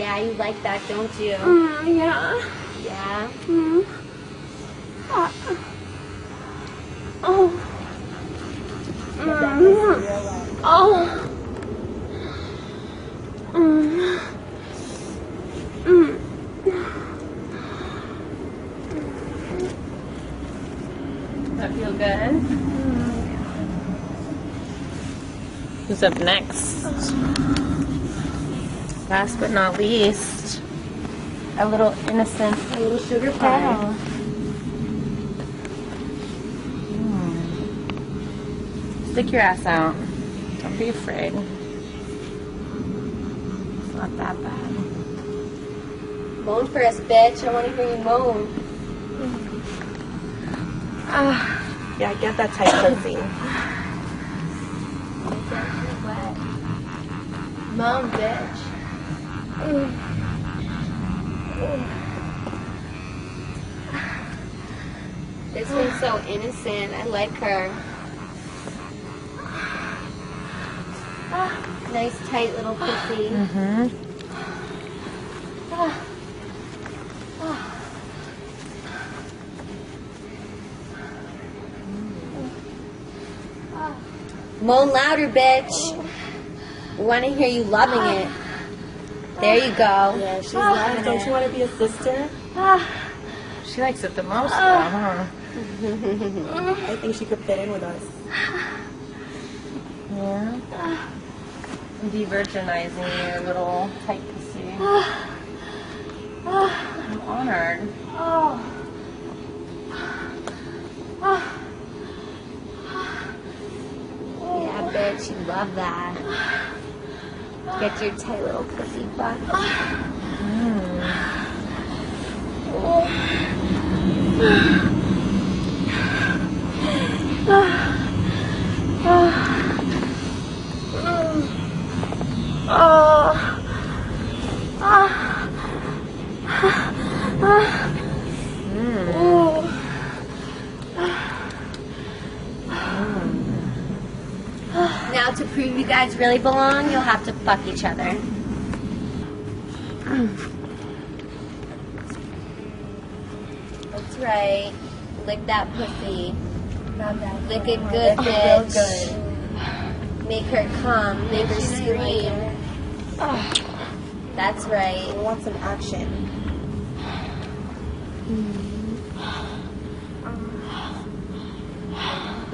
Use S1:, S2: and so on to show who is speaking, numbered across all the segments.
S1: Yeah, you like that, don't you?
S2: yeah.
S1: Yeah.
S2: Mm. Oh. Mm. Oh. Mm. Mm.
S3: Does that feel good? Who's up next? Last but not least, a little innocent, a little sugar pie. Mm. Stick your ass out. Don't be afraid. It's not that bad.
S1: Moan for us, bitch. I want to hear you moan.
S3: Ah, Yeah, I get that tight pussy.
S1: Moan, bitch. This one's so innocent. I like her. Nice, tight little pussy.
S3: Mm-hmm.
S1: Moan louder, bitch. Want to hear you loving it. There you go.
S4: Yeah, she's loving Don't you want to be a sister?
S3: She likes it the most, though, huh?
S4: I think she could fit in with us.
S3: Yeah. I'm de-virginizing your little tight pussy. I'm honored.
S1: Yeah, bitch. You love that. Get your tight little pussy butt. Now, to prove you guys really belong, you'll have to fuck each other. That's right. Lick that pussy. Lick it good, bitch. Make her come. Make her scream. That's right.
S4: I want some action.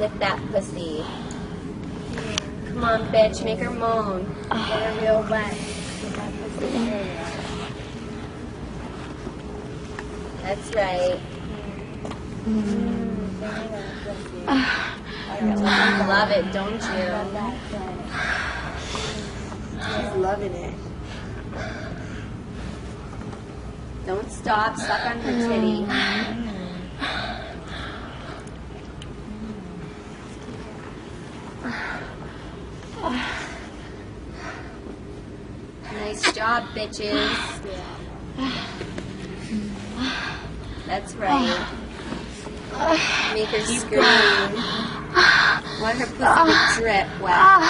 S1: Lick that pussy. Come on, bitch. Make her moan. Ah. Get her real wet. That's right. You mm. love it, don't you?
S4: She's loving it.
S1: Don't stop. Suck on her titty. Nice job, bitches. That's right. Make her scream. Want her pussy to drip wet.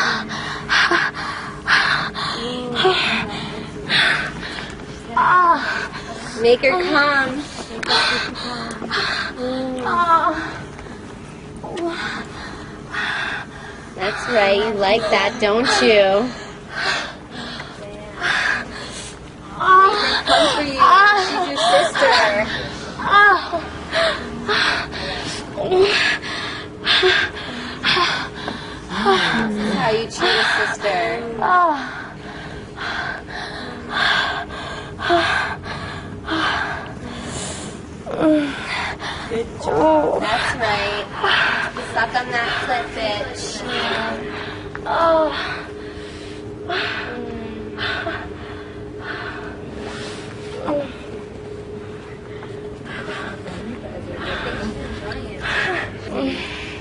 S1: Make her come. That's right. You like that, don't you? Come for you. She's your sister. This is how you treat a sister.
S4: Good job.
S1: That's right. Suck on that clit, bitch. Oh.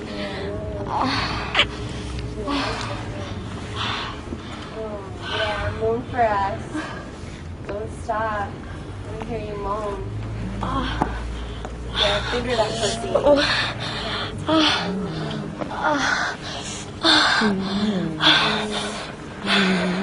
S1: Yeah, yeah, moon for us. Don't stop. Let me hear you moan.
S4: Yeah, figure that pussy. Mm -hmm. Mm -hmm.